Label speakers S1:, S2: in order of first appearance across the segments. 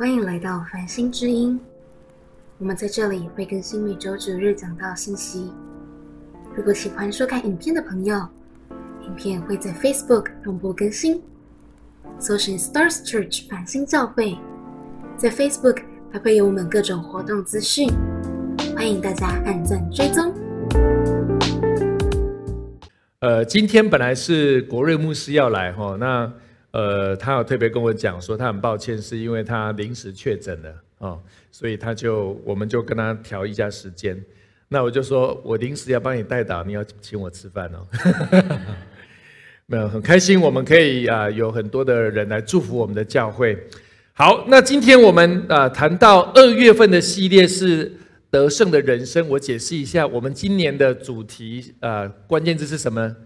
S1: 欢迎来到繁星之音。我们在这里会更新每周九日讲到信息。如果喜欢收看影片的朋友，影片会在 Facebook 同步更新，搜寻 Stars Church 繁星教会，在 Facebook 还会有我们各种活动资讯，欢迎大家按赞追踪。
S2: 呃，今天本来是国瑞牧师要来哈，那呃，他有特别跟我讲说，他很抱歉，是因为他临时确诊了哦，所以他就我们就跟他调一下时间。那我就说我临时要帮你代祷，你要请我吃饭哦。没有，很开心我们可以啊，有很多的人来祝福我们的教会。好，那今天我们啊谈到二月份的系列是。得胜的人生，我解释一下，我们今年的主题，呃，关键字是什么？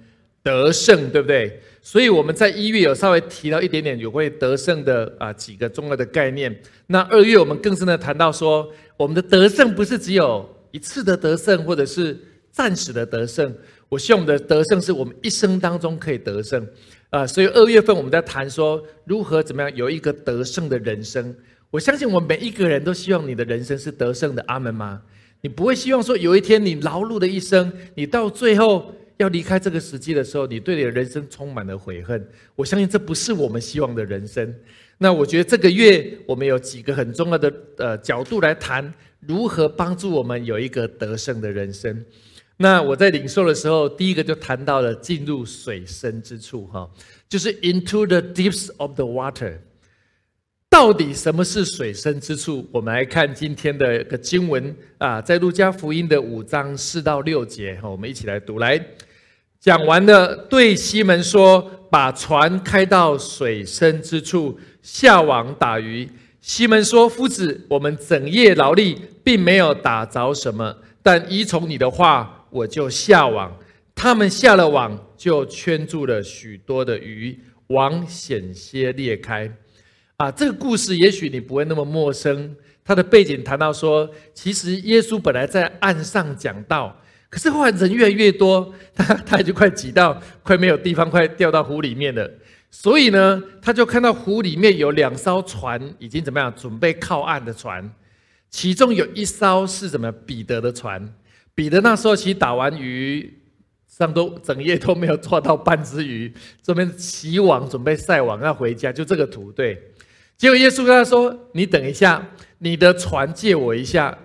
S2: 得胜，对不对？所以我们在一月有稍微提到一点点有关得胜的啊几个重要的概念。那二月我们更深的谈到说，我们的得胜不是只有一次的得胜，或者是暂时的得胜。我希望我们的得胜是我们一生当中可以得胜啊。所以二月份我们在谈说如何怎么样有一个得胜的人生。我相信我们每一个人都希望你的人生是得胜的，阿门吗？你不会希望说有一天你劳碌的一生，你到最后要离开这个时机的时候，你对你的人生充满了悔恨。我相信这不是我们希望的人生。那我觉得这个月我们有几个很重要的呃角度来谈如何帮助我们有一个得胜的人生。那我在领受的时候，第一个就谈到了进入水深之处，哈，就是 into the deeps of the water。到底什么是水深之处？我们来看今天的个经文啊，在路加福音的五章四到六节，我们一起来读。来讲完了，对西门说：“把船开到水深之处，下网打鱼。”西门说：“夫子，我们整夜劳力，并没有打着什么，但依从你的话，我就下网。他们下了网，就圈住了许多的鱼，网险些裂开。”啊，这个故事也许你不会那么陌生。它的背景谈到说，其实耶稣本来在岸上讲道，可是后来人越来越多，他他已经快挤到快没有地方，快掉到湖里面了。所以呢，他就看到湖里面有两艘船已经怎么样，准备靠岸的船，其中有一艘是什么？彼得的船。彼得那时候其实打完鱼，上都整夜都没有抓到半只鱼，这边起网准备晒网要回家，就这个图对。结果耶稣跟他说：“你等一下，你的船借我一下。”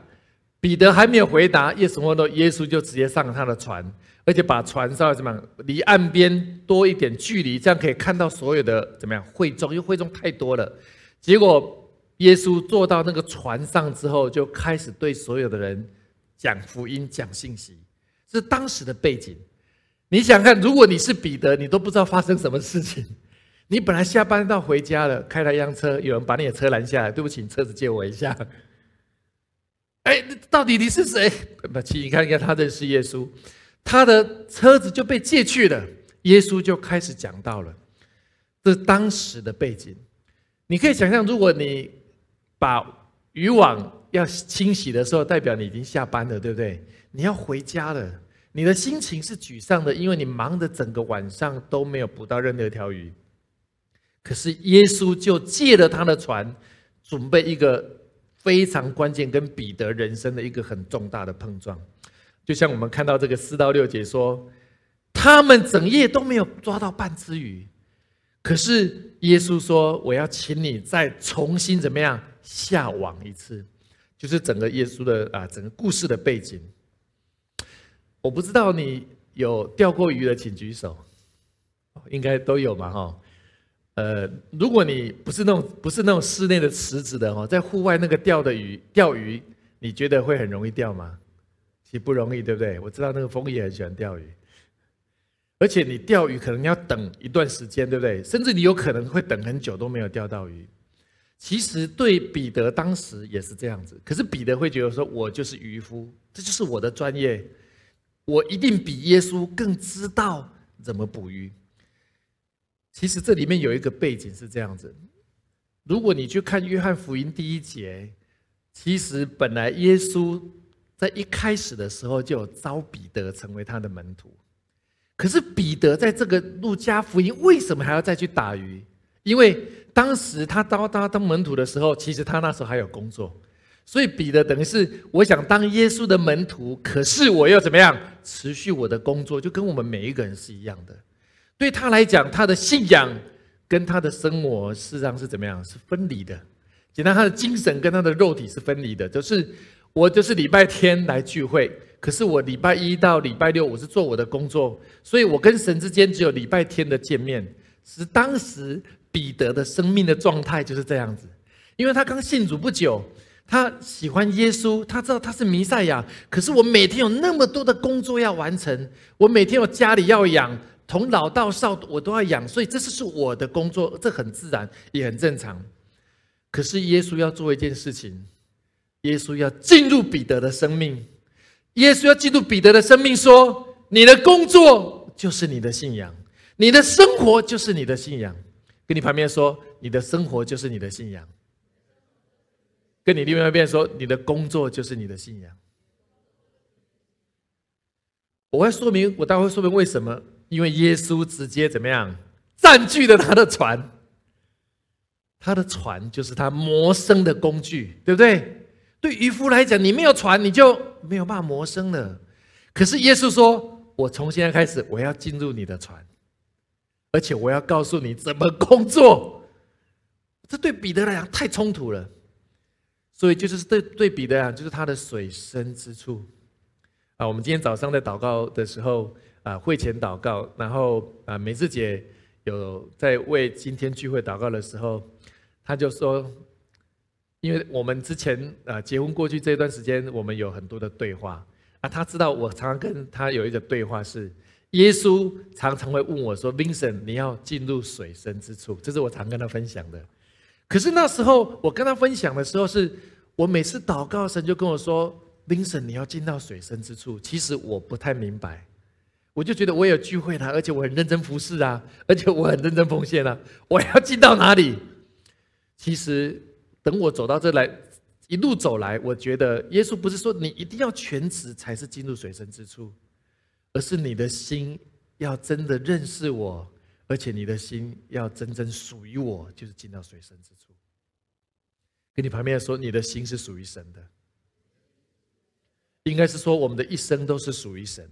S2: 彼得还没有回答，耶稣说：“耶稣就直接上了他的船，而且把船稍微怎么样，离岸边多一点距离，这样可以看到所有的怎么样会众，因为会众太多了。结果耶稣坐到那个船上之后，就开始对所有的人讲福音、讲信息，是当时的背景。你想看，如果你是彼得，你都不知道发生什么事情。”你本来下班到回家了，开了一辆车，有人把你的车拦下来。对不起，车子借我一下。哎，到底你是谁？不，请你看一看，他认识耶稣，他的车子就被借去了。耶稣就开始讲到了，这是当时的背景。你可以想象，如果你把渔网要清洗的时候，代表你已经下班了，对不对？你要回家了，你的心情是沮丧的，因为你忙的整个晚上都没有捕到任何一条鱼。可是耶稣就借了他的船，准备一个非常关键跟彼得人生的一个很重大的碰撞。就像我们看到这个四到六节说，他们整夜都没有抓到半只鱼，可是耶稣说：“我要请你再重新怎么样下网一次。”就是整个耶稣的啊，整个故事的背景。我不知道你有钓过鱼的，请举手。应该都有嘛，哈。呃，如果你不是那种不是那种室内的池子的哦，在户外那个钓的鱼钓鱼，你觉得会很容易钓吗？其实不容易，对不对？我知道那个风也很喜欢钓鱼，而且你钓鱼可能要等一段时间，对不对？甚至你有可能会等很久都没有钓到鱼。其实对彼得当时也是这样子，可是彼得会觉得说，我就是渔夫，这就是我的专业，我一定比耶稣更知道怎么捕鱼。其实这里面有一个背景是这样子：如果你去看约翰福音第一节，其实本来耶稣在一开始的时候就有招彼得成为他的门徒。可是彼得在这个路加福音为什么还要再去打鱼？因为当时他当他当门徒的时候，其实他那时候还有工作，所以彼得等于是我想当耶稣的门徒，可是我又怎么样持续我的工作，就跟我们每一个人是一样的。对他来讲，他的信仰跟他的生活事实上是怎么样？是分离的。简单，他的精神跟他的肉体是分离的。就是我就是礼拜天来聚会，可是我礼拜一到礼拜六我是做我的工作，所以我跟神之间只有礼拜天的见面。是当时彼得的生命的状态就是这样子，因为他刚信主不久，他喜欢耶稣，他知道他是弥赛亚。可是我每天有那么多的工作要完成，我每天有家里要养，从老到少我都要养，所以这是是我的工作，这很自然也很正常。可是耶稣要做一件事情，耶稣要进入彼得的生命，耶稣要进入彼得的生命，说：“你的工作就是你的信仰。”你的生活就是你的信仰，跟你旁边说，你的生活就是你的信仰。跟你另外一边说，你的工作就是你的信仰。我会说明，我待会说明为什么？因为耶稣直接怎么样占据了他的船，他的船就是他谋生的工具，对不对？对渔夫来讲，你没有船，你就没有办法谋生了。可是耶稣说，我从现在开始，我要进入你的船。而且我要告诉你怎么工作，这对彼得来讲太冲突了，所以就是对对彼得来讲，就是他的水深之处啊。我们今天早上在祷告的时候啊，会前祷告，然后啊，美智姐有在为今天聚会祷告的时候，她就说，因为我们之前啊结婚过去这段时间，我们有很多的对话啊，她知道我常常跟她有一个对话是。耶稣常常会问我说：“Vincent，你要进入水深之处。”这是我常跟他分享的。可是那时候我跟他分享的时候，是我每次祷告，神就跟我说：“Vincent，你要进到水深之处。”其实我不太明白，我就觉得我有聚会啦，而且我很认真服侍啊，而且我很认真奉献啊，我要进到哪里？其实等我走到这来，一路走来，我觉得耶稣不是说你一定要全职才是进入水深之处。而是你的心要真的认识我，而且你的心要真正属于我，就是进到水深之处。跟你旁边说，你的心是属于神的，应该是说我们的一生都是属于神。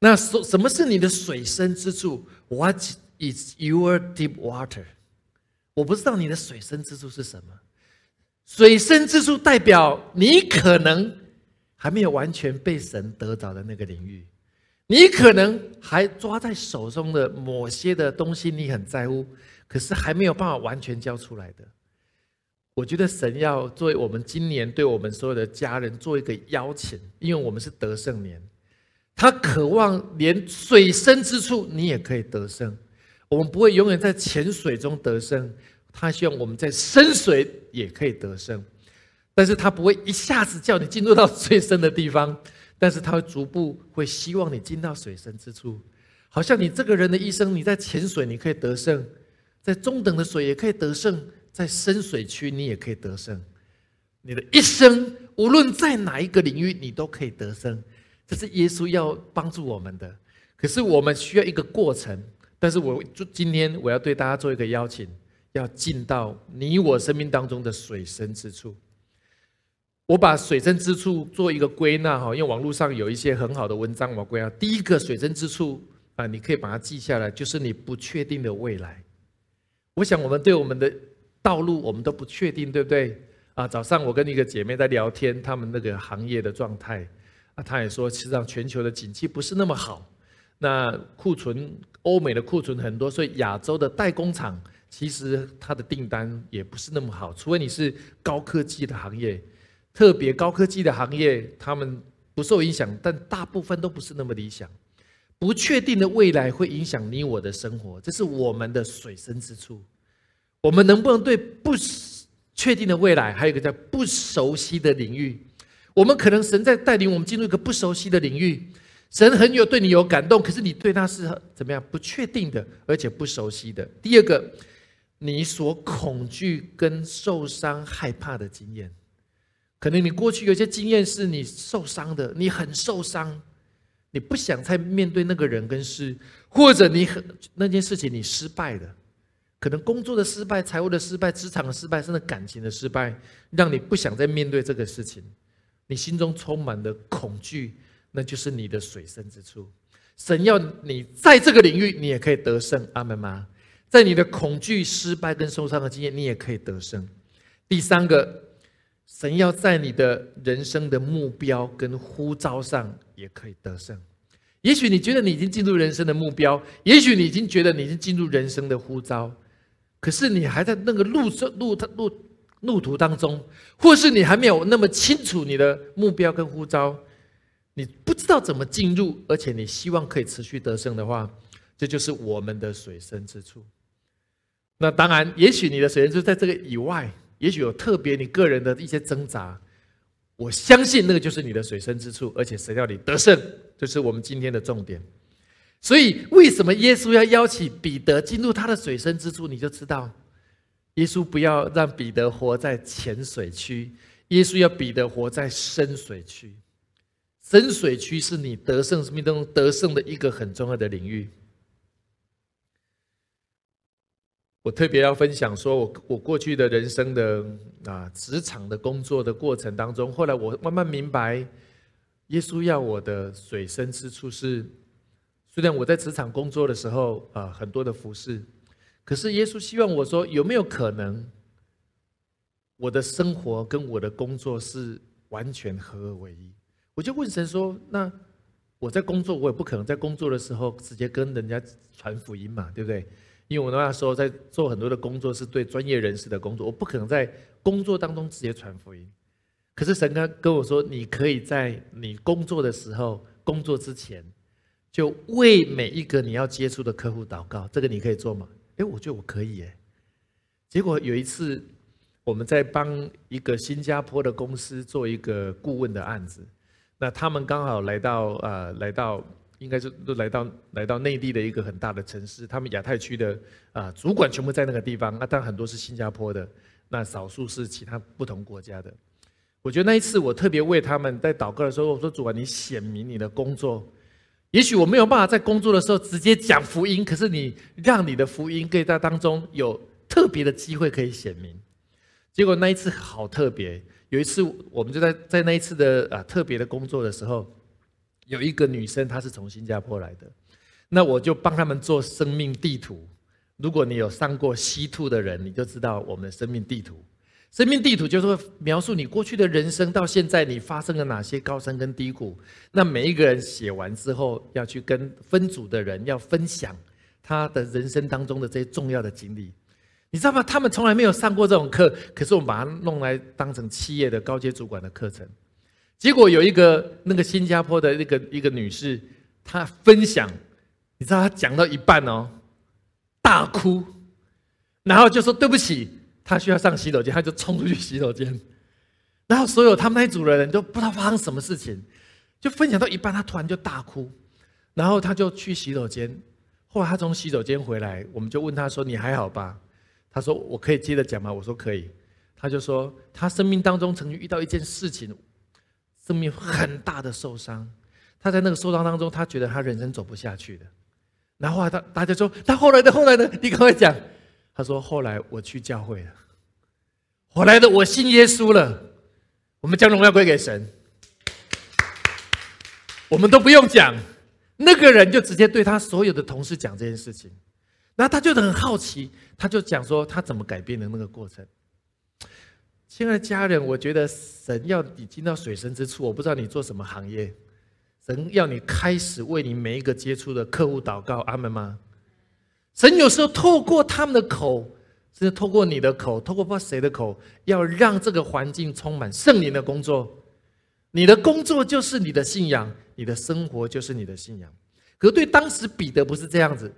S2: 那什什么是你的水深之处？What is your deep water？我不知道你的水深之处是什么。水深之处代表你可能还没有完全被神得着的那个领域。你可能还抓在手中的某些的东西，你很在乎，可是还没有办法完全交出来的。我觉得神要作为我们今年对我们所有的家人做一个邀请，因为我们是得胜年，他渴望连水深之处你也可以得胜。我们不会永远在浅水中得胜，他希望我们在深水也可以得胜，但是他不会一下子叫你进入到最深的地方。但是他会逐步会希望你进到水深之处，好像你这个人的一生，你在浅水你可以得胜，在中等的水也可以得胜，在深水区你也可以得胜。你的一生无论在哪一个领域，你都可以得胜。这是耶稣要帮助我们的。可是我们需要一个过程。但是我就今天我要对大家做一个邀请，要进到你我生命当中的水深之处。我把水深之处做一个归纳哈，因为网络上有一些很好的文章，我归纳第一个水深之处啊，你可以把它记下来，就是你不确定的未来。我想我们对我们的道路，我们都不确定，对不对？啊，早上我跟一个姐妹在聊天，他们那个行业的状态他，也说，实际上全球的景气不是那么好，那库存欧美的库存很多，所以亚洲的代工厂其实它的订单也不是那么好，除非你是高科技的行业。特别高科技的行业，他们不受影响，但大部分都不是那么理想。不确定的未来会影响你我的生活，这是我们的水深之处。我们能不能对不确定的未来，还有一个叫不熟悉的领域？我们可能神在带领我们进入一个不熟悉的领域，神很有对你有感动，可是你对他是怎么样？不确定的，而且不熟悉的。第二个，你所恐惧跟受伤害怕的经验。可能你过去有些经验是你受伤的，你很受伤，你不想再面对那个人跟事，或者你很那件事情你失败了，可能工作的失败、财务的失败、职场的失败，甚至感情的失败，让你不想再面对这个事情，你心中充满了恐惧，那就是你的水深之处。神要你在这个领域，你也可以得胜，阿门吗？在你的恐惧、失败跟受伤的经验，你也可以得胜。第三个，神要在你的人生的目标跟呼召上也可以得胜。也许你觉得你已经进入人生的目标，也许你已经觉得你已经进入人生的呼召。可是你还在那个路上路路路途当中，或是你还没有那么清楚你的目标跟呼召，你不知道怎么进入，而且你希望可以持续得胜的话，这就是我们的水深之处。那当然，也许你的水深之处在这个以外，也许有特别你个人的一些挣扎，我相信那个就是你的水深之处，而且谁要你得胜，这是我们今天的重点。所以，为什么耶稣要邀请彼得进入他的水深之处？你就知道，耶稣不要让彼得活在浅水区，耶稣要彼得活在深水区。深水区是你得胜生命中得胜的一个很重要的领域。我特别要分享，说我我过去的人生的啊职场的工作的过程当中，后来我慢慢明白，耶稣要我的水深之处是。虽然我在职场工作的时候啊，很多的服饰，可是耶稣希望我说，有没有可能，我的生活跟我的工作是完全合二为一？我就问神说：那我在工作，我也不可能在工作的时候直接跟人家传福音嘛，对不对？因为我那时候在做很多的工作，是对专业人士的工作，我不可能在工作当中直接传福音。可是神跟跟我说，你可以在你工作的时候，工作之前。就为每一个你要接触的客户祷告，这个你可以做吗？哎，我觉得我可以耶。结果有一次，我们在帮一个新加坡的公司做一个顾问的案子，那他们刚好来到啊，来到应该是都来到来到内地的一个很大的城市，他们亚太区的啊主管全部在那个地方，那但很多是新加坡的，那少数是其他不同国家的。我觉得那一次我特别为他们在祷告的时候，我说主管，你显明你的工作。也许我没有办法在工作的时候直接讲福音，可是你让你的福音可以在当中有特别的机会可以显明。结果那一次好特别，有一次我们就在在那一次的啊特别的工作的时候，有一个女生她是从新加坡来的，那我就帮他们做生命地图。如果你有上过西兔的人，你就知道我们的生命地图。生命地图就是会描述你过去的人生到现在你发生了哪些高山跟低谷。那每一个人写完之后，要去跟分组的人要分享他的人生当中的这些重要的经历。你知道吗？他们从来没有上过这种课，可是我们把它弄来当成企业的高阶主管的课程。结果有一个那个新加坡的那个一个女士，她分享，你知道她讲到一半哦，大哭，然后就说对不起。他需要上洗手间，他就冲出去洗手间，然后所有他们那组的人都不知道发生什么事情，就分享到一半，他突然就大哭，然后他就去洗手间。后来他从洗手间回来，我们就问他说：“你还好吧？”他说：“我可以接着讲吗？”我说：“可以。”他就说他生命当中曾经遇到一件事情，生命很大的受伤。他在那个受伤当中，他觉得他人生走不下去的。然后他大家说：“他后来的后来呢？你赶快讲。”他说：“后来我去教会了，后来的我信耶稣了。我们将荣耀归给神，我们都不用讲，那个人就直接对他所有的同事讲这件事情。然后他就很好奇，他就讲说他怎么改变的那个过程。亲爱的家人，我觉得神要你进到水深之处。我不知道你做什么行业，神要你开始为你每一个接触的客户祷告。阿门吗？”神有时候透过他们的口，甚至透过你的口，透过不知道谁的口，要让这个环境充满圣灵的工作。你的工作就是你的信仰，你的生活就是你的信仰。可是对当时彼得不是这样子，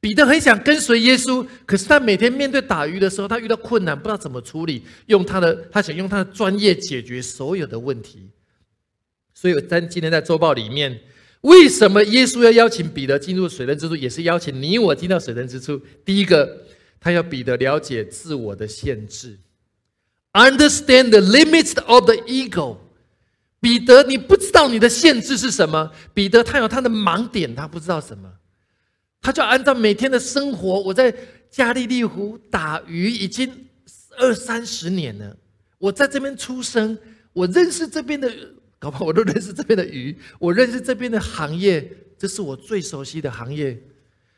S2: 彼得很想跟随耶稣，可是他每天面对打鱼的时候，他遇到困难，不知道怎么处理，用他的他想用他的专业解决所有的问题。所以在今天在周报里面。为什么耶稣要邀请彼得进入水深之处，也是邀请你我进到水深之处？第一个，他要彼得了解自我的限制，understand the limits of the ego。彼得，你不知道你的限制是什么？彼得他有他的盲点，他不知道什么，他就按照每天的生活，我在加利利湖打鱼已经二三十年了。我在这边出生，我认识这边的，搞不好我都认识这边的鱼，我认识这边的行业，这是我最熟悉的行业。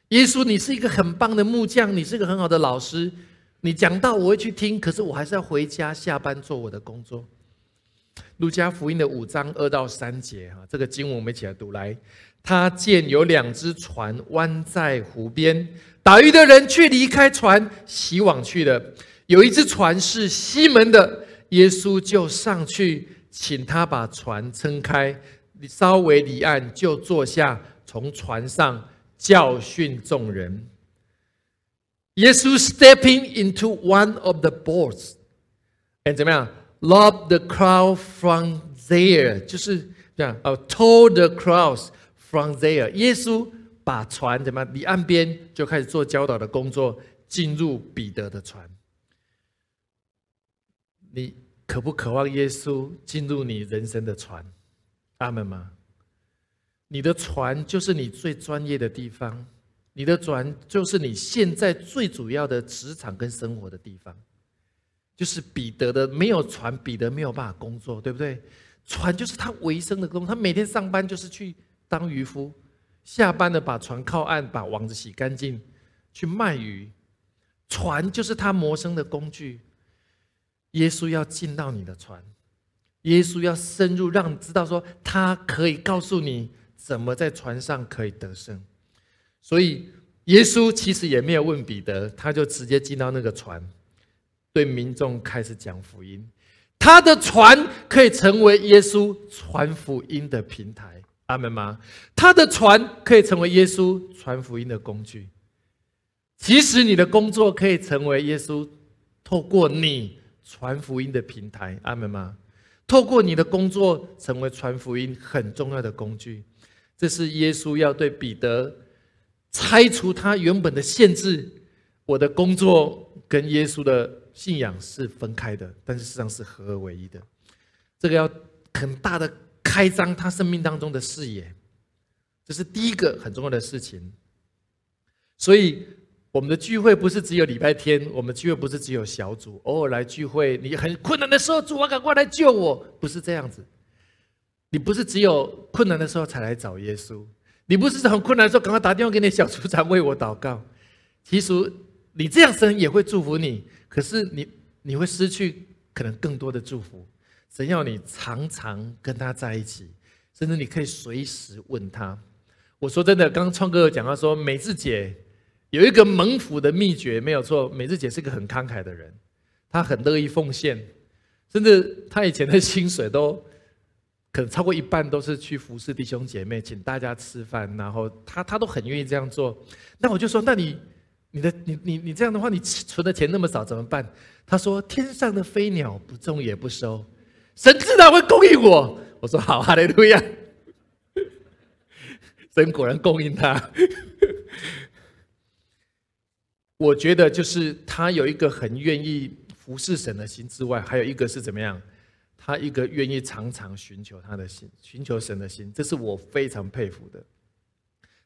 S2: 耶稣，你是一个很棒的木匠，你是一个很好的老师，你讲到我会去听，可是我还是要回家下班做我的工作。路加福音的五章二到三节，哈，这个经文我们一起来读。来，他见有两只船弯在湖边，打鱼的人却离开船，洗网去了。有一只船是西门的，耶稣就上去，请他把船撑开，你稍微离岸，就坐下，从船上。教训众人。耶稣 stepping into one of the boats，and 怎么样？Lob the crowd from there，就是这样。哦，told the crowds from there。耶稣把船怎么离岸边，就开始做教导的工作，进入彼得的船。你渴不渴望耶稣进入你人生的船？阿门吗？你的船就是你最专业的地方，你的船就是你现在最主要的职场跟生活的地方。就是彼得的没有船，彼得没有办法工作，对不对？船就是他维生的工，他每天上班就是去当渔夫，下班了把船靠岸，把网子洗干净，去卖鱼。船就是他谋生的工具。耶稣要进到你的船，耶稣要深入，让你知道说他可以告诉你。怎么在船上可以得胜？所以耶稣其实也没有问彼得，他就直接进到那个船，对民众开始讲福音。他的船可以成为耶稣传福音的平台，阿门吗？他的船可以成为耶稣传福音的工具。其实你的工作可以成为耶稣透过你传福音的平台，阿门吗？透过你的工作成为传福音很重要的工具。这是耶稣要对彼得拆除他原本的限制。我的工作跟耶稣的信仰是分开的，但是实际上是合而为一的。这个要很大的开张他生命当中的视野，这是第一个很重要的事情。所以我们的聚会不是只有礼拜天，我们聚会不是只有小组，偶尔来聚会。你很困难的时候，主啊，赶快来救我！不是这样子。你不是只有困难的时候才来找耶稣，你不是很困难的时候赶快打电话给你小组长为我祷告。其实你这样神也会祝福你，可是你你会失去可能更多的祝福。神要你常常跟他在一起，甚至你可以随时问他。我说真的，刚刚创哥讲到说，美智姐有一个蒙福的秘诀，没有错。美智姐是个很慷慨的人，她很乐意奉献，甚至她以前的薪水都。可能超过一半都是去服侍弟兄姐妹，请大家吃饭，然后她她都很愿意这样做。那我就说，那你你的你你你这样的话，你存的钱那么少怎么办？她说：天上的飞鸟不种也不收，神自然会供应我。我说好，哈利路亚。神果然供应他。我觉得就是他有一个很愿意服侍神的心之外，还有一个是怎么样？他一个愿意常常寻求他的心，寻求神的心，这是我非常佩服的。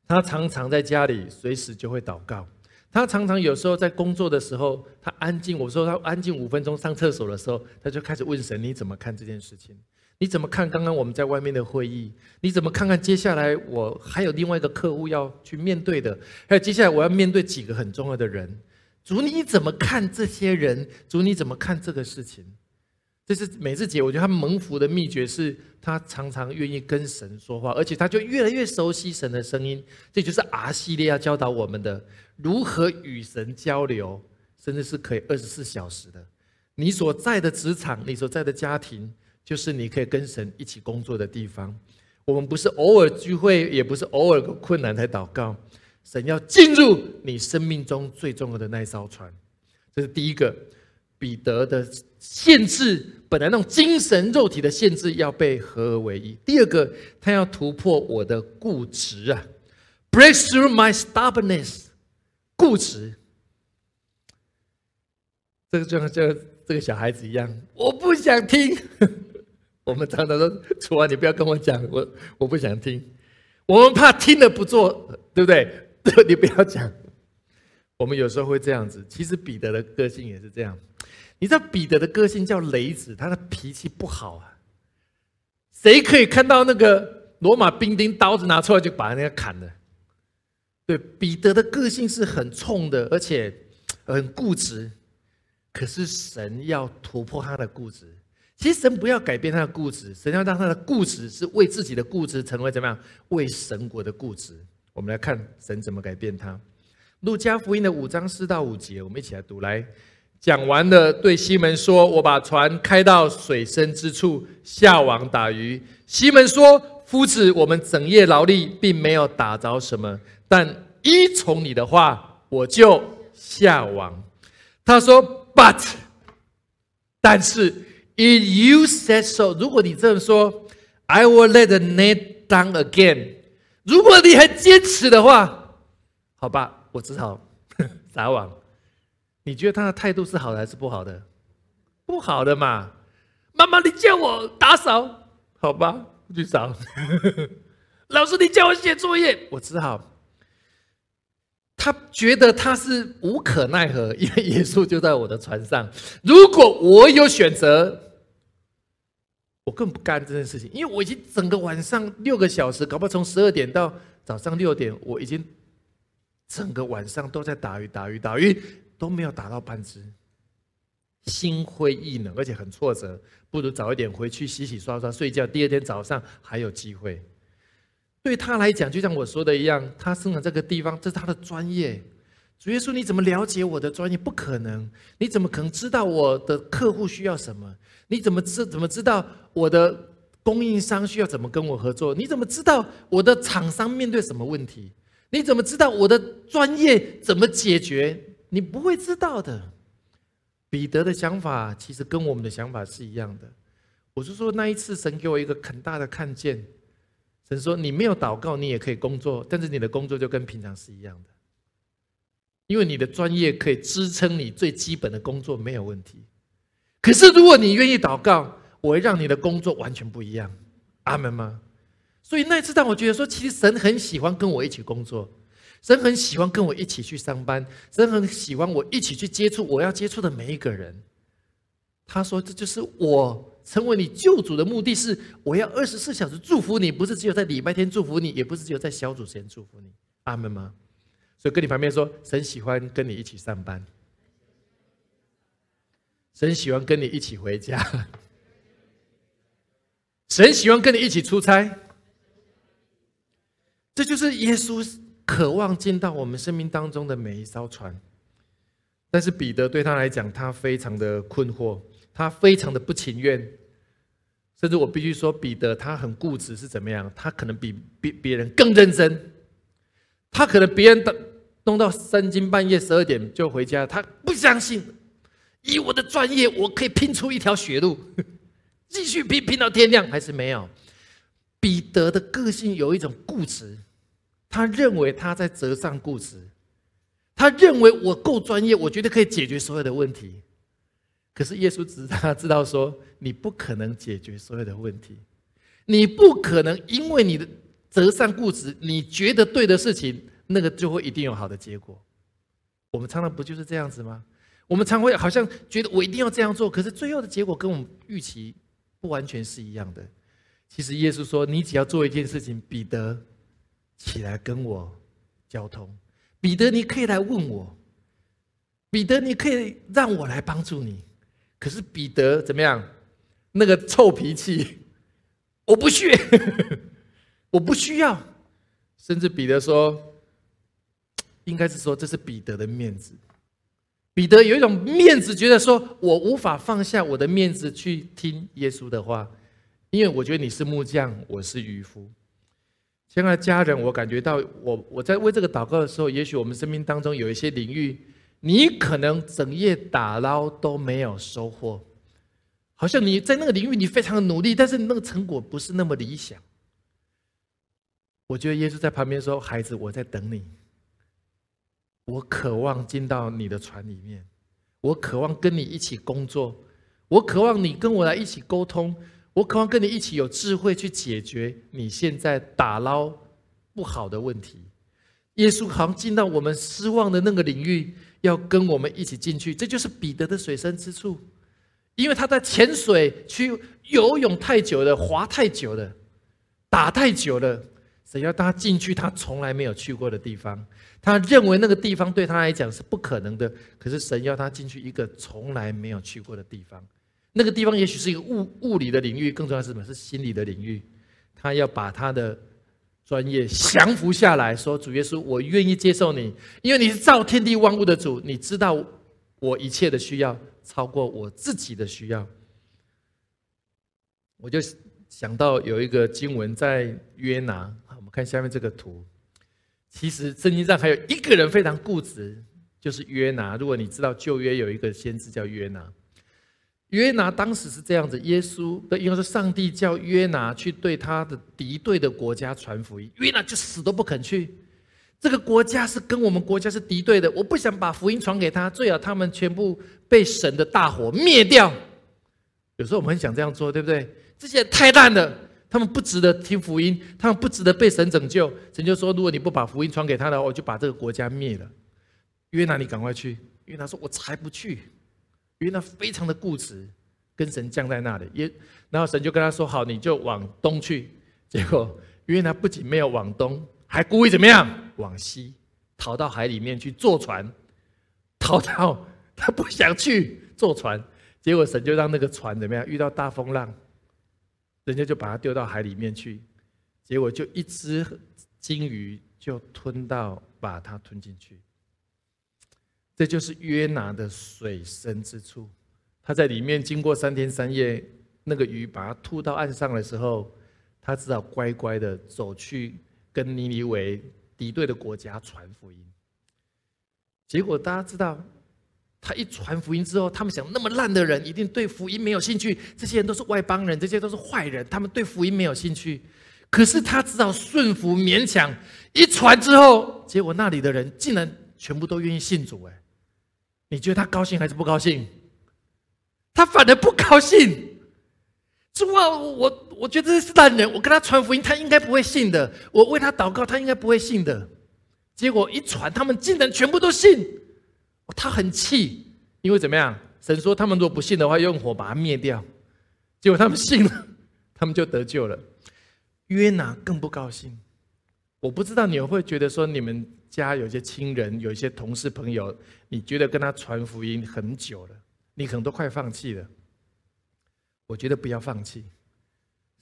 S2: 他常常在家里随时就会祷告。他常常有时候在工作的时候，他安静。我说他安静五分钟上厕所的时候，他就开始问神：你怎么看这件事情？你怎么看刚刚我们在外面的会议？你怎么看看接下来我还有另外一个客户要去面对的？还有接下来我要面对几个很重要的人？主你怎么看这些人？主你怎么看这个事情？这是美智姐，我觉得她蒙福的秘诀是她常常愿意跟神说话，而且她就越来越熟悉神的声音。这就是 R 系列要教导我们的如何与神交流，甚至是可以二十四小时的。你所在的职场，你所在的家庭，就是你可以跟神一起工作的地方。我们不是偶尔聚会，也不是偶尔有困难才祷告。神要进入你生命中最重要的那艘船，这是第一个。彼得的限制，本来那种精神肉体的限制要被合而为一。第二个，他要突破我的固执啊，break through my stubbornness，固执。这个就像这这个小孩子一样，我不想听。我们常常说：“楚啊，你不要跟我讲，我我不想听。”我们怕听了不做，对不对？你不要讲。我们有时候会这样子。其实彼得的个性也是这样。你知道彼得的个性叫雷子，他的脾气不好啊。谁可以看到那个罗马兵丁刀子拿出来就把人家砍了？对，彼得的个性是很冲的，而且很固执。可是神要突破他的固执。其实神不要改变他的固执，神要让他的固执是为自己的固执成为怎么样？为神国的固执。我们来看神怎么改变他。路加福音的五章四到五节，我们一起来读。来讲完了，对西门说：“我把船开到水深之处，下网打鱼。”西门说：“夫子，我们整夜劳力，并没有打着什么，但依从你的话，我就下网。”他说：“But，但是，if you said so，如果你这么说，I will let the net down again。如果你还坚持的话，好吧，我只好 撒网。你觉得他的态度是好的还是不好的？不好的嘛。妈妈，你叫我打扫，好吧，我去扫。老师，你叫我写作业，我只好。”他觉得他是无可奈何，因为耶稣就在我的船上。如果我有选择，我更不干这件事情，因为我已经整个晚上六个小时，搞不好从十二点到早上六点，我已经整个晚上都在打鱼、打鱼、打鱼，都没有打到半只，心灰意冷，而且很挫折。不如早一点回去洗洗刷刷睡觉，第二天早上还有机会。对他来讲，就像我说的一样，他生长这个地方，这是他的专业。主耶稣，你怎么了解我的专业？不可能，你怎么可能知道我的客户需要什么？你怎么知怎么知道我的供应商需要怎么跟我合作？你怎么知道我的厂商面对什么问题？你怎么知道我的专业怎么解决？你不会知道的。彼得的想法其实跟我们的想法是一样的。我是说，那一次神给我一个很大的看见。神说：“你没有祷告，你也可以工作，但是你的工作就跟平常是一样的，因为你的专业可以支撑你最基本的工作没有问题。可是如果你愿意祷告，我会让你的工作完全不一样。阿门吗？所以那一次让我觉得说，其实神很喜欢跟我一起工作，神很喜欢跟我一起去上班，神很喜欢我一起去接触我要接触的每一个人。他说：这就是我。”成为你救主的目的是，我要二十四小时祝福你，不是只有在礼拜天祝福你，也不是只有在小组前祝福你。阿门吗？所以跟你旁边说，神喜欢跟你一起上班，神喜欢跟你一起回家，神喜欢跟你一起出差。这就是耶稣渴望见到我们生命当中的每一艘船。但是彼得对他来讲，他非常的困惑。他非常的不情愿，甚至我必须说，彼得他很固执是怎么样？他可能比别别人更认真，他可能别人的弄到三更半夜十二点就回家，他不相信，以我的专业，我可以拼出一条血路，继续拼拼到天亮还是没有。彼得的个性有一种固执，他认为他在折上固执，他认为我够专业，我觉得可以解决所有的问题。可是耶稣只是让他知道说，你不可能解决所有的问题，你不可能因为你的择善固执，你觉得对的事情，那个就会一定有好的结果。我们常常不就是这样子吗？我们常会好像觉得我一定要这样做，可是最后的结果跟我们预期不完全是一样的。其实耶稣说，你只要做一件事情，彼得起来跟我交通，彼得你可以来问我，彼得你可以让我来帮助你。可是彼得怎么样？那个臭脾气，我不屑，我不需要。甚至彼得说，应该是说这是彼得的面子。彼得有一种面子，觉得说我无法放下我的面子去听耶稣的话，因为我觉得你是木匠，我是渔夫。亲爱的家人，我感觉到我我在为这个祷告的时候，也许我们生命当中有一些领域。你可能整夜打捞都没有收获，好像你在那个领域你非常的努力，但是那个成果不是那么理想。我觉得耶稣在旁边说：“孩子，我在等你。我渴望进到你的船里面，我渴望跟你一起工作，我渴望你跟我来一起沟通，我渴望跟你一起有智慧去解决你现在打捞不好的问题。”耶稣好像进到我们失望的那个领域，要跟我们一起进去。这就是彼得的水深之处，因为他在潜水、去游泳太久了，滑太久了，打太久了，神要他进去他从来没有去过的地方。他认为那个地方对他来讲是不可能的，可是神要他进去一个从来没有去过的地方。那个地方也许是一个物物理的领域，更重要是什么？是心理的领域。他要把他的。专业降服下来说：“主耶稣，我愿意接受你，因为你是造天地万物的主，你知道我一切的需要超过我自己的需要。”我就想到有一个经文在约拿，我们看下面这个图。其实圣经上还有一个人非常固执，就是约拿。如果你知道旧约有一个先知叫约拿。约拿当时是这样子，耶稣的应该是上帝叫约拿去对他的敌对的国家传福音，约拿就死都不肯去。这个国家是跟我们国家是敌对的，我不想把福音传给他，最好他们全部被神的大火灭掉。有时候我们很想这样做，对不对？这些太烂了，他们不值得听福音，他们不值得被神拯救。神就说：如果你不把福音传给他的话，我就把这个国家灭了。约拿，你赶快去。约拿说：我才不去。因为他非常的固执，跟神降在那里，也然后神就跟他说：“好，你就往东去。”结果约拿不仅没有往东，还故意怎么样？往西，逃到海里面去坐船，逃到他不想去坐船，结果神就让那个船怎么样？遇到大风浪，人家就把他丢到海里面去，结果就一只鲸鱼就吞到，把它吞进去。这就是约拿的水深之处，他在里面经过三天三夜，那个鱼把他吐到岸上的时候，他只好乖乖的走去跟尼尼微敌对的国家传福音。结果大家知道，他一传福音之后，他们想那么烂的人一定对福音没有兴趣，这些人都是外邦人，这些都是坏人，他们对福音没有兴趣。可是他只好顺服勉强，一传之后，结果那里的人竟然全部都愿意信主，哎。你觉得他高兴还是不高兴？他反而不高兴。主啊，我我觉得这是烂人，我跟他传福音，他应该不会信的。我为他祷告，他应该不会信的。结果一传，他们竟然全部都信。他很气，因为怎么样？神说他们如果不信的话，用火把他灭掉。结果他们信了，他们就得救了。约拿更不高兴。我不知道你们会觉得说你们。家有些亲人，有一些同事朋友，你觉得跟他传福音很久了，你可能都快放弃了。我觉得不要放弃，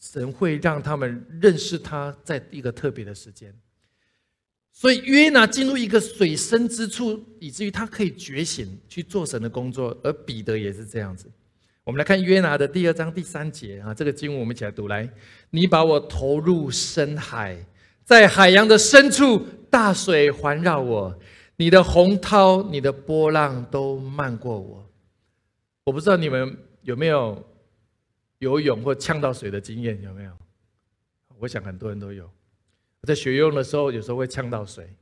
S2: 神会让他们认识他在一个特别的时间。所以约拿进入一个水深之处，以至于他可以觉醒去做神的工作，而彼得也是这样子。我们来看约拿的第二章第三节啊，这个经文我们一起来读来：你把我投入深海。在海洋的深处，大水环绕我，你的洪涛、你的波浪都漫过我。我不知道你们有没有游泳或呛到水的经验，有没有？我想很多人都有。我在学游泳的时候，有时候会呛到水，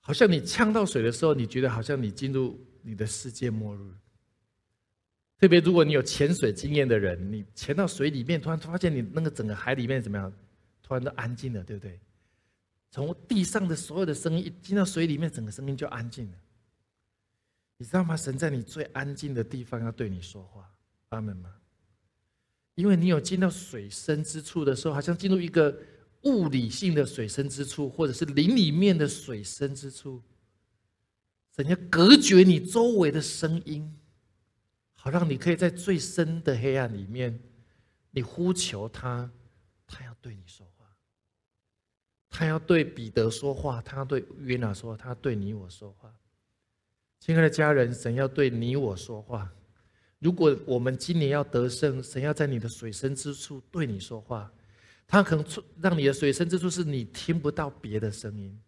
S2: 好像你呛到水的时候，你觉得好像你进入你的世界末日。特别如果你有潜水经验的人，你潜到水里面，突然发现你那个整个海里面怎么样？突然都安静了，对不对？从地上的所有的声音一进到水里面，整个声音就安静了。你知道吗？神在你最安静的地方要对你说话，阿门吗？因为你有进到水深之处的时候，好像进入一个物理性的水深之处，或者是林里面的水深之处，神要隔绝你周围的声音，好让你可以在最深的黑暗里面，你呼求他，他要对你说。他要对彼得说话，他要对约拿说，他要对你我说话。亲爱的家人，神要对你我说话。如果我们今年要得胜，神要在你的水深之处对你说话，他可能让你的水深之处是你听不到别的声音。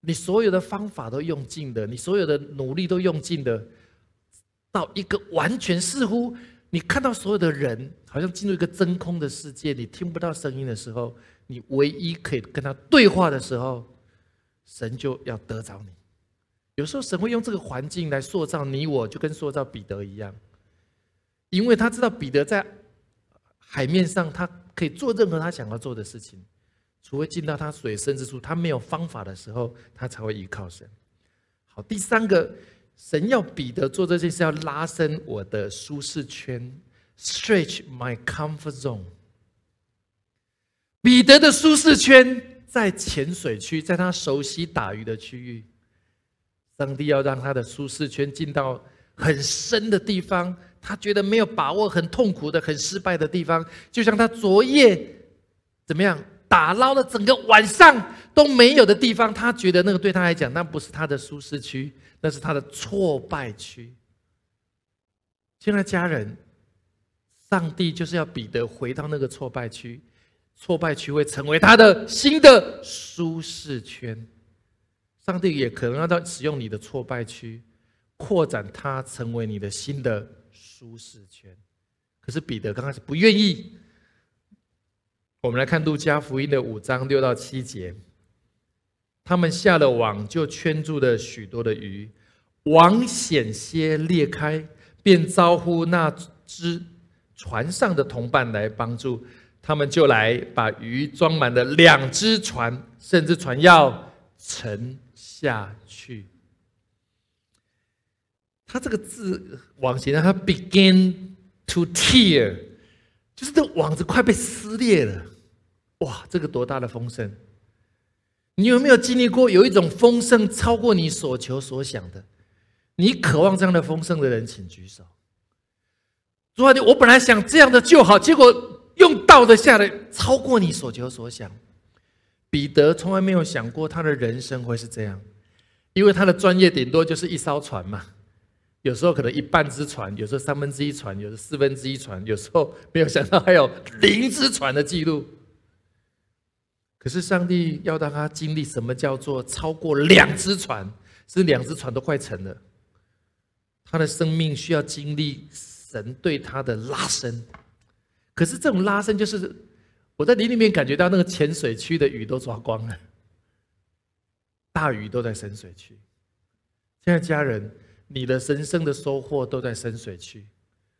S2: 你所有的方法都用尽的，你所有的努力都用尽的，到一个完全似乎你看到所有的人好像进入一个真空的世界，你听不到声音的时候。你唯一可以跟他对话的时候，神就要得着你。有时候神会用这个环境来塑造你，我就跟塑造彼得一样，因为他知道彼得在海面上，他可以做任何他想要做的事情，除非进到他水深之处，他没有方法的时候，他才会依靠神。好，第三个，神要彼得做这件事，要拉伸我的舒适圈，stretch my comfort zone。彼得的舒适圈在浅水区，在他熟悉打鱼的区域。上帝要让他的舒适圈进到很深的地方，他觉得没有把握、很痛苦的、很失败的地方，就像他昨夜怎么样打捞了整个晚上都没有的地方，他觉得那个对他来讲，那不是他的舒适区，那是他的挫败区。亲爱的家人，上帝就是要彼得回到那个挫败区，挫败区会成为他的新的舒适圈。上帝也可能要到使用你的挫败区，扩展它成为你的新的舒适圈。可是彼得刚开始不愿意。我们来看路加福音的五章六到七节，他们下了网，就圈住了许多的鱼，网险些裂开，便招呼那只船上的同伴来帮助。他们就来把鱼装满了两只船，甚至船要沉。下去，他这个字往前呢，他 begin to tear，就是这网子快被撕裂了。哇，这个多大的丰盛！你有没有经历过有一种丰盛超过你所求所想的？你渴望这样的丰盛的人，请举手。主啊，你我本来想这样的就好，结果用倒的下来，超过你所求所想。彼得从来没有想过他的人生会是这样。因为他的专业顶多就是一艘船嘛，有时候可能一半只船，有时候三分之一船，有时四分之一船，有时候没有想到还有零只船的记录。可是上帝要让他经历什么叫做超过两只船，是两只船都快沉了。他的生命需要经历神对他的拉伸，可是这种拉伸就是我在林里面感觉到那个浅水区的鱼都抓光了。大鱼都在深水区。现在家人，你的神圣的收获都在深水区。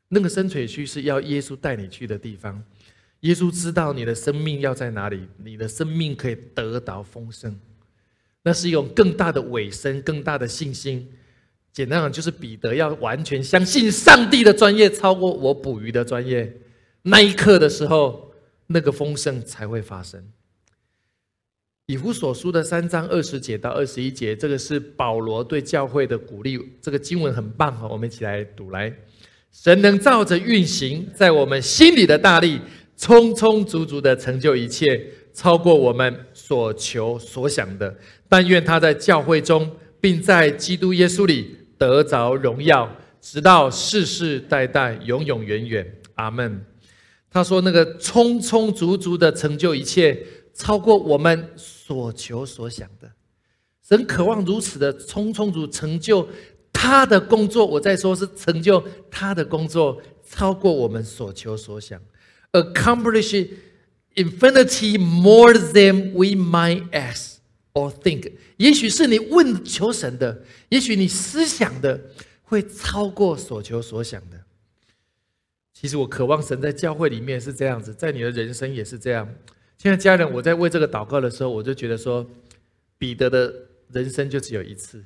S2: 那个深水区是要耶稣带你去的地方。耶稣知道你的生命要在哪里，你的生命可以得到丰盛。那是用更大的尾声、更大的信心。简单讲，就是彼得要完全相信上帝的专业超过我捕鱼的专业。那一刻的时候，那个丰盛才会发生。以弗所书的三章二十节到二十一节，这个是保罗对教会的鼓励。这个经文很棒哈，我们一起来读来。神能照着运行在我们心里的大力，充充足足的成就一切，超过我们所求所想的。但愿他在教会中，并在基督耶稣里得着荣耀，直到世世代代，永永远远。阿门。他说：“那个充充足足的成就一切。”超过我们所求所想的，神渴望如此的充充足成就他的工作。我在说是成就他的工作，超过我们所求所想，accomplish infinity more than we might ask or think。也许是你问求神的，也许你思想的会超过所求所想的。其实我渴望神在教会里面是这样子，在你的人生也是这样。现在家人，我在为这个祷告的时候，我就觉得说，彼得的人生就只有一次。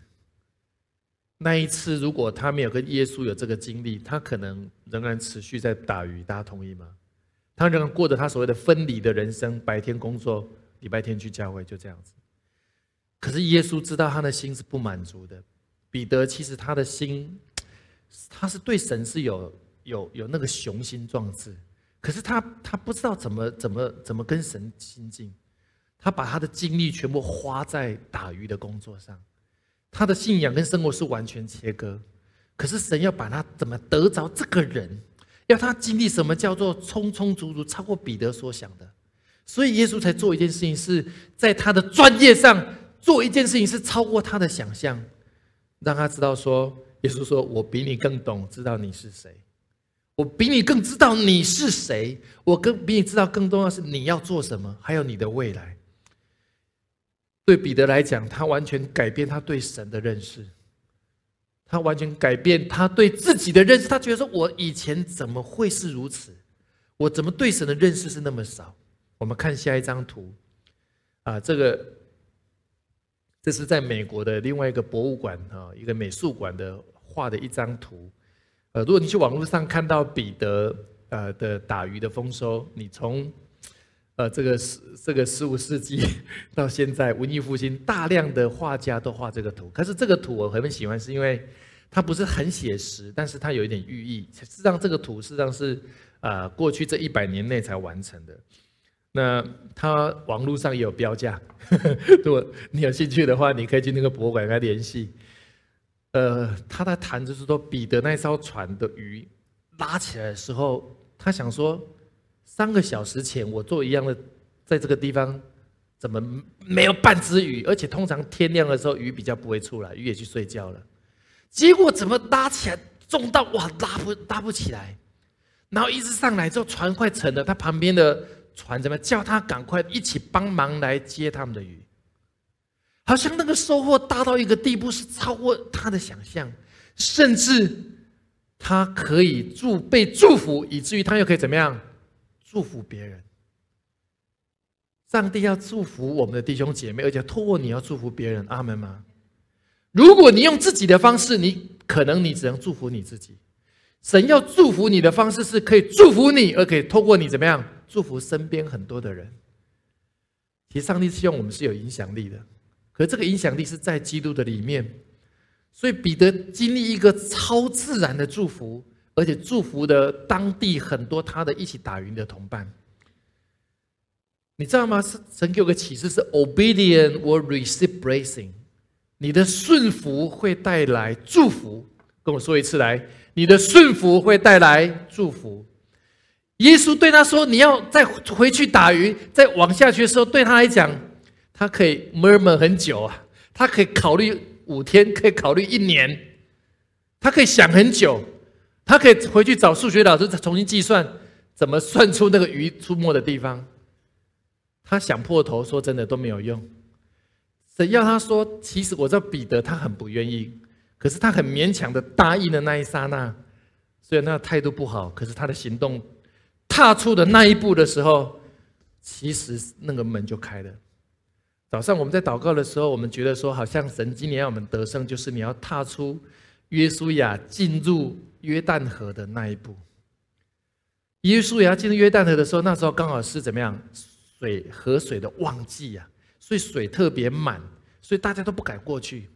S2: 那一次，如果他没有跟耶稣有这个经历，他可能仍然持续在打鱼。大家同意吗？他仍然过着他所谓的分离的人生，白天工作，礼拜天去教会，就这样子。可是耶稣知道他的心是不满足的。彼得其实他的心，他是对神是有有有那个雄心壮志。可是他他不知道怎么怎么怎么跟神亲近，他把他的精力全部花在打鱼的工作上，他的信仰跟生活是完全切割。可是神要把他怎么得着这个人，要他经历什么叫做充充足足超过彼得所想的，所以耶稣才做一件事情，是在他的专业上做一件事情是超过他的想象，让他知道说，耶稣说我比你更懂，知道你是谁。我比你更知道你是谁，我更比你知道更重要是你要做什么，还有你的未来。对彼得来讲，他完全改变他对神的认识，他完全改变他对自己的认识。他觉得说：“我以前怎么会是如此？我怎么对神的认识是那么少？”我们看下一张图，啊，这个这是在美国的另外一个博物馆啊，一个美术馆的画的一张图。呃，如果你去网络上看到彼得呃的打鱼的丰收，你从呃这个十这个十五世纪到现在文艺复兴，大量的画家都画这个图。可是这个图我很喜欢，是因为它不是很写实，但是它有一点寓意。实际上这个图实际上是啊过去这一百年内才完成的。那它网络上也有标价，如果你有兴趣的话，你可以去那个博物馆跟他联系。呃，他在谈就是说，彼得那艘船的鱼拉起来的时候，他想说，三个小时前我做一样的，在这个地方怎么没有半只鱼？而且通常天亮的时候鱼比较不会出来，鱼也去睡觉了。结果怎么拉起来重到哇拉不拉不起来？然后一直上来之后船快沉了，他旁边的。船怎么叫他赶快一起帮忙来接他们的鱼？好像那个收获大到一个地步，是超过他的想象，甚至他可以祝被祝福，以至于他又可以怎么样祝福别人？上帝要祝福我们的弟兄姐妹，而且透过你要祝福别人，阿门吗？如果你用自己的方式，你可能你只能祝福你自己。神要祝福你的方式是可以祝福你，而可以透过你怎么样？祝福身边很多的人。其实上帝希望我们是有影响力的，可这个影响力是在基督的里面。所以彼得经历一个超自然的祝福，而且祝福的当地很多他的一起打鱼的同伴。你知道吗？是神给我个启示是：obedient will receive blessing。你的顺服会带来祝福。跟我说一次来，你的顺服会带来祝福。耶稣对他说：“你要再回去打鱼，再往下去的时候，对他来讲，他可以 murmur 很久啊，他可以考虑五天，可以考虑一年，他可以想很久，他可以回去找数学老师重新计算，怎么算出那个鱼出没的地方。他想破头，说真的都没有用。神要他说，其实我知道彼得他很不愿意，可是他很勉强的答应的那一刹那，虽然那态度不好，可是他的行动。”踏出的那一步的时候，其实那个门就开了。早上我们在祷告的时候，我们觉得说，好像神今年要我们得胜，就是你要踏出约书亚进入约旦河的那一步。约书亚进入约旦河的时候，那时候刚好是怎么样？水河水的旺季呀，所以水特别满，所以大家都不敢过去。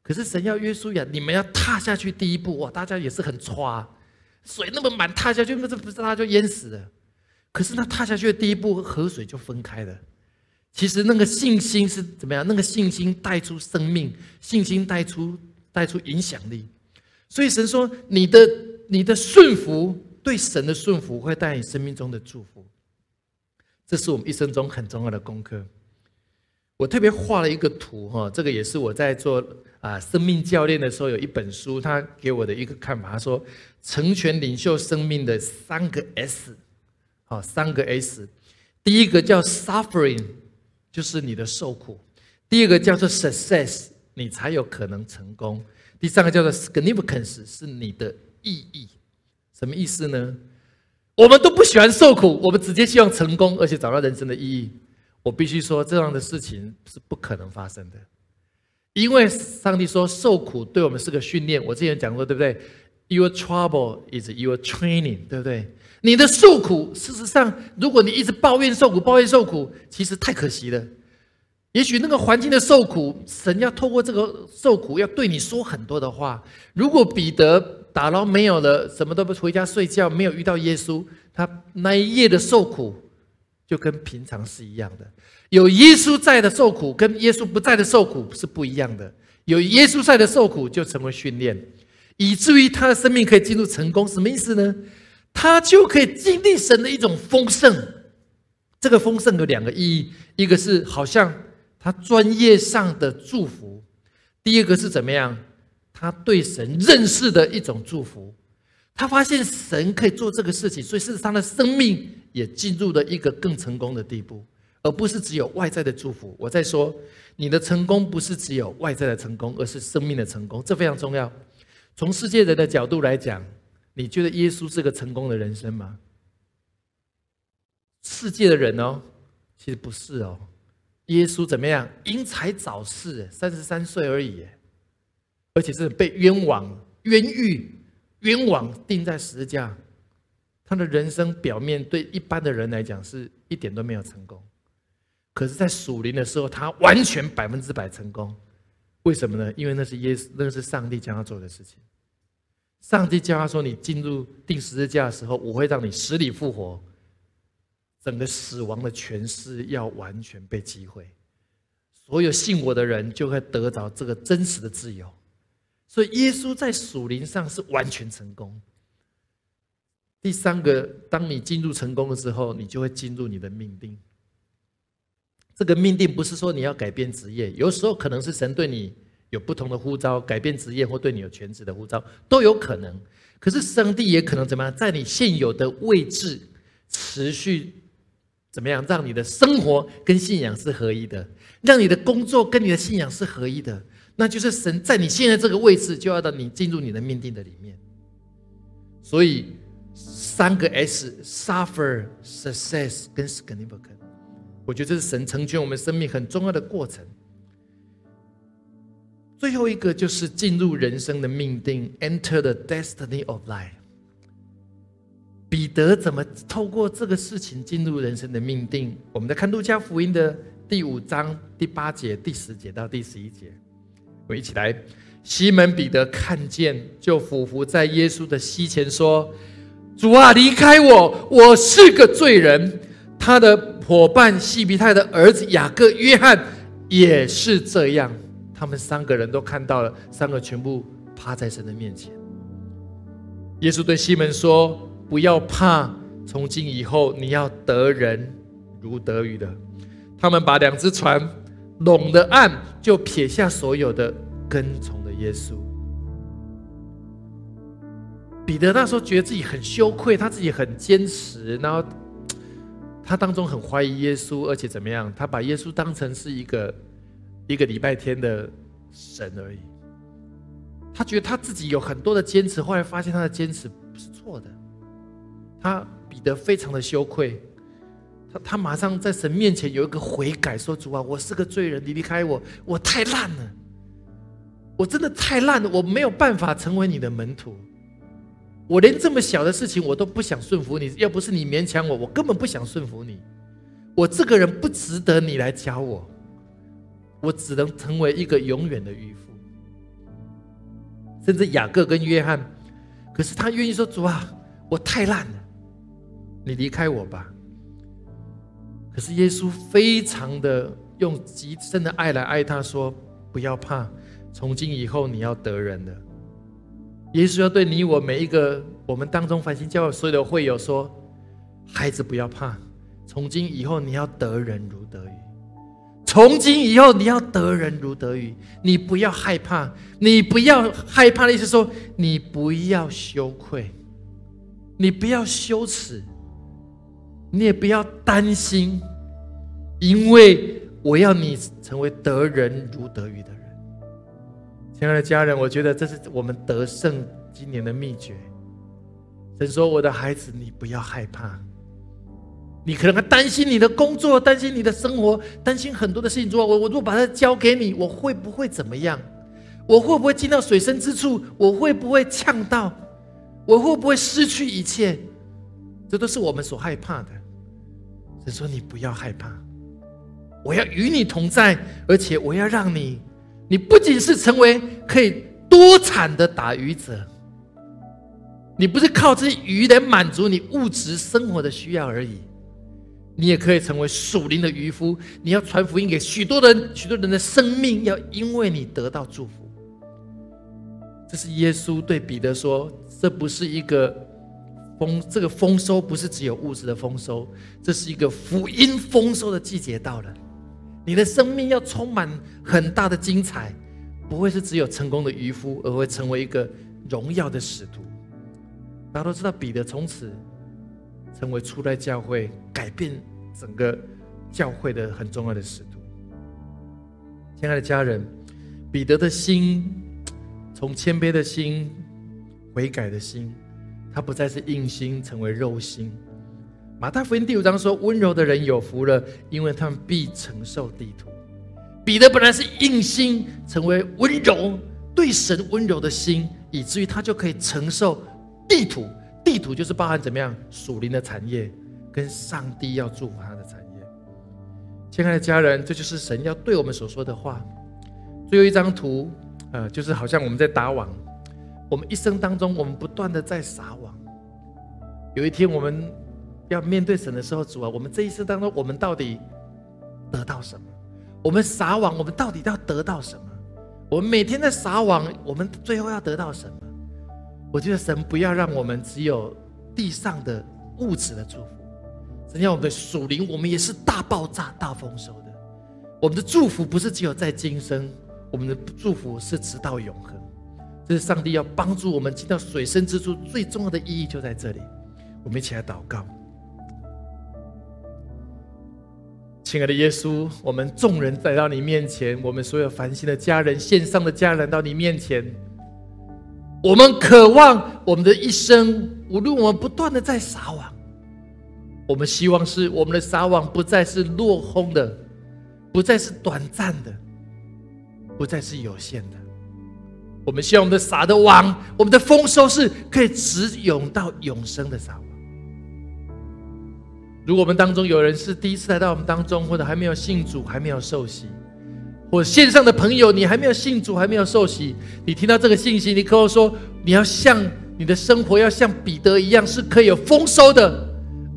S2: 可是神要约书亚，你们要踏下去第一步哇，大家也是很抓。水那么满，踏下去，那这不是他就淹死了？可是那踏下去的第一步，河水就分开了。其实那个信心是怎么样？那个信心带出生命，信心带出带出影响力。所以神说：“你的你的顺服，对神的顺服，会带你生命中的祝福。”这是我们一生中很重要的功课。我特别画了一个图哈，这个也是我在做啊生命教练的时候有一本书，他给我的一个看法，他说。成全领袖生命的三个 S，好，三个 S，第一个叫 suffering，就是你的受苦；第二个叫做 success，你才有可能成功；第三个叫做 significance，是你的意义。什么意思呢？我们都不喜欢受苦，我们直接希望成功，而且找到人生的意义。我必须说，这样的事情是不可能发生的，因为上帝说受苦对我们是个训练。我之前讲过，对不对？Your trouble is your training，对不对？你的受苦，事实上，如果你一直抱怨受苦、抱怨受苦，其实太可惜了。也许那个环境的受苦，神要透过这个受苦，要对你说很多的话。如果彼得打捞没有了，什么都不回家睡觉，没有遇到耶稣，他那一夜的受苦就跟平常是一样的。有耶稣在的受苦，跟耶稣不在的受苦是不一样的。有耶稣在的受苦，就成为训练。以至于他的生命可以进入成功，什么意思呢？他就可以经历神的一种丰盛。这个丰盛有两个意义：一个是好像他专业上的祝福；第二个是怎么样？他对神认识的一种祝福。他发现神可以做这个事情，所以事实上的生命也进入了一个更成功的地步，而不是只有外在的祝福。我在说，你的成功不是只有外在的成功，而是生命的成功，这非常重要。从世界人的角度来讲，你觉得耶稣是个成功的人生吗？世界的人哦，其实不是哦。耶稣怎么样？因财早逝，三十三岁而已，而且是被冤枉、冤狱、冤枉钉在十字架。他的人生表面对一般的人来讲是一点都没有成功，可是，在属灵的时候，他完全百分之百成功。为什么呢？因为那是耶稣，那是上帝将他做的事情。上帝叫他说：“你进入钉十字架的时候，我会让你死里复活。”整个死亡的权势要完全被击毁，所有信我的人就会得着这个真实的自由。所以耶稣在属灵上是完全成功。第三个，当你进入成功的时候，你就会进入你的命定。这个命定不是说你要改变职业，有时候可能是神对你有不同的呼召，改变职业或对你有全职的呼召都有可能。可是上帝也可能怎么样，在你现有的位置持续。怎么样让你的生活跟信仰是合一的？让你的工作跟你的信仰是合一的？那就是神在你现在这个位置，就要到你进入你的命定的里面。所以三个 S：suffer、success 跟 significant。我觉得这是神成全我们生命很重要的过程。最后一个就是进入人生的命定，enter the destiny of life。彼得怎么透过这个事情进入人生的命定？我们在看路加福音的第五章第八节、第十节到第十一节，我一起来。西门彼得看见，就俯伏在耶稣的膝前说：“主啊，离开我，我是个罪人。”他的伙伴西皮泰的儿子雅各、约翰也是这样。他们三个人都看到了，三个全部趴在神的面前。耶稣对西门说。不要怕，从今以后你要得人如得鱼的。他们把两只船拢的岸，就撇下所有的，跟从的耶稣。彼得那时候觉得自己很羞愧，他自己很坚持，然后他当中很怀疑耶稣，而且怎么样？他把耶稣当成是一个一个礼拜天的神而已。他觉得他自己有很多的坚持，后来发现他的坚持不是错的。他彼得非常的羞愧，他他马上在神面前有一个悔改，说：“主啊，我是个罪人，你离开我，我太烂了，我真的太烂了，我没有办法成为你的门徒，我连这么小的事情我都不想顺服你，要不是你勉强我，我根本不想顺服你，我这个人不值得你来教我，我只能成为一个永远的渔夫。”甚至雅各跟约翰，可是他愿意说：“主啊，我太烂了。”你离开我吧。可是耶稣非常的用极深的爱来爱他，说：“不要怕，从今以后你要得人的。”耶稣要对你我每一个我们当中繁星教会所有的会友说：“孩子不要怕，从今以后你要得人如得鱼。从今以后你要得人如得鱼，你不要害怕，你不要害怕的意思说，你不要羞愧，你不要羞耻。”你也不要担心，因为我要你成为得人如得鱼的人。亲爱的家人，我觉得这是我们得胜今年的秘诀。神说：“我的孩子，你不要害怕。你可能还担心你的工作，担心你的生活，担心很多的事情。说，我我如果把它交给你，我会不会怎么样？我会不会进到水深之处？我会不会呛到？我会不会失去一切？这都是我们所害怕的。”神说：“你不要害怕，我要与你同在，而且我要让你，你不仅是成为可以多产的打鱼者，你不是靠这些鱼来满足你物质生活的需要而已，你也可以成为属灵的渔夫。你要传福音给许多人，许多人的生命要因为你得到祝福。”这是耶稣对彼得说：“这不是一个。”丰这个丰收不是只有物质的丰收，这是一个福音丰收的季节到了。你的生命要充满很大的精彩，不会是只有成功的渔夫，而会成为一个荣耀的使徒。大家都知道，彼得从此成为初代教会改变整个教会的很重要的使徒。亲爱的家人，彼得的心从谦卑的心、悔改的心。他不再是硬心，成为肉心。马太福音第五章说：“温柔的人有福了，因为他们必承受地土。”彼得本来是硬心，成为温柔对神温柔的心，以至于他就可以承受地土。地土就是包含怎么样属灵的产业，跟上帝要祝福他的产业。亲爱的家人，这就是神要对我们所说的话。最后一张图，呃，就是好像我们在打网，我们一生当中，我们不断的在撒网。有一天我们要面对神的时候，主啊，我们这一生当中，我们到底得到什么？我们撒网，我们到底要得到什么？我们每天在撒网，我们最后要得到什么？我觉得神不要让我们只有地上的物质的祝福，神要我们的属灵，我们也是大爆炸、大丰收的。我们的祝福不是只有在今生，我们的祝福是直到永恒。是上帝要帮助我们进到水深之处最重要的意义就在这里。我们一起来祷告。亲爱的耶稣，我们众人来到你面前，我们所有繁星的家人、线上的家人到你面前，我们渴望我们的一生，无论我们不断的在撒网，我们希望是我们的撒网不再是落空的，不再是短暂的，不再是有限的。我们希望我们的撒的网，我们的丰收是可以直涌到永生的撒网。如果我们当中有人是第一次来到我们当中，或者还没有信主、还没有受洗，或线上的朋友，你还没有信主、还没有受洗，你听到这个信息，你跟我说，你要像你的生活要像彼得一样，是可以有丰收的，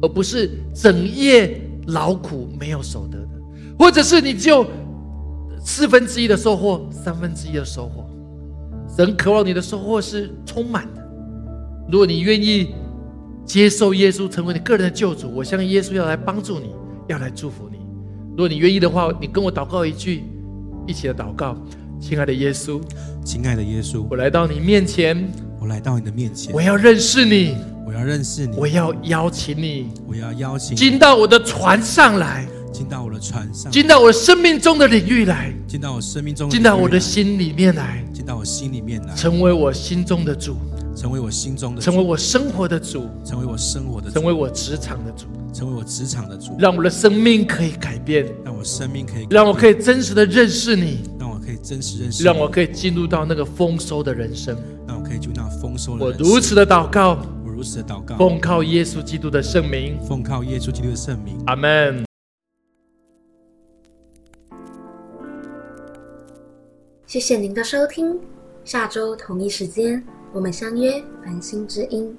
S2: 而不是整夜劳苦没有所得的，或者是你就四分之一的收获，三分之一的收获。神渴望你的收获是充满的。如果你愿意。接受耶稣成为你个人的救主，我相信耶稣要来帮助你，要来祝福你。如果你愿意的话，你跟我祷告一句，一起的祷告。亲爱的耶稣，
S3: 亲爱的耶稣，
S2: 我来到你面前，
S3: 我来到你的面前，
S2: 我要认识你，
S3: 我要认识你，
S2: 我要邀请你，
S3: 我要邀请
S2: 进到我的船上来，
S3: 进到我的船上，
S2: 进到我生命中的领域来，
S3: 进到我生命中，
S2: 进到我的心里面来，
S3: 进到我心里面来，
S2: 成为我心中的主。
S3: 成为我心中的，
S2: 成为我生活的主，
S3: 成为我生活的，
S2: 成为我职场的主，
S3: 成为我职场的主，
S2: 让我的生命可以改变，
S3: 让我生命可以，
S2: 让我可以真实的认识你，
S3: 让我可以真实认识，
S2: 让我可以进入到那个丰收的人生，
S3: 让我可以进入那丰收的。
S2: 我如此的祷告，
S3: 我如此的祷告，
S2: 奉靠耶稣基督的圣名，
S3: 奉靠耶稣基督的圣名，
S2: 阿门。
S1: 谢谢您的收听，下周同一时间。我们相约繁星之音。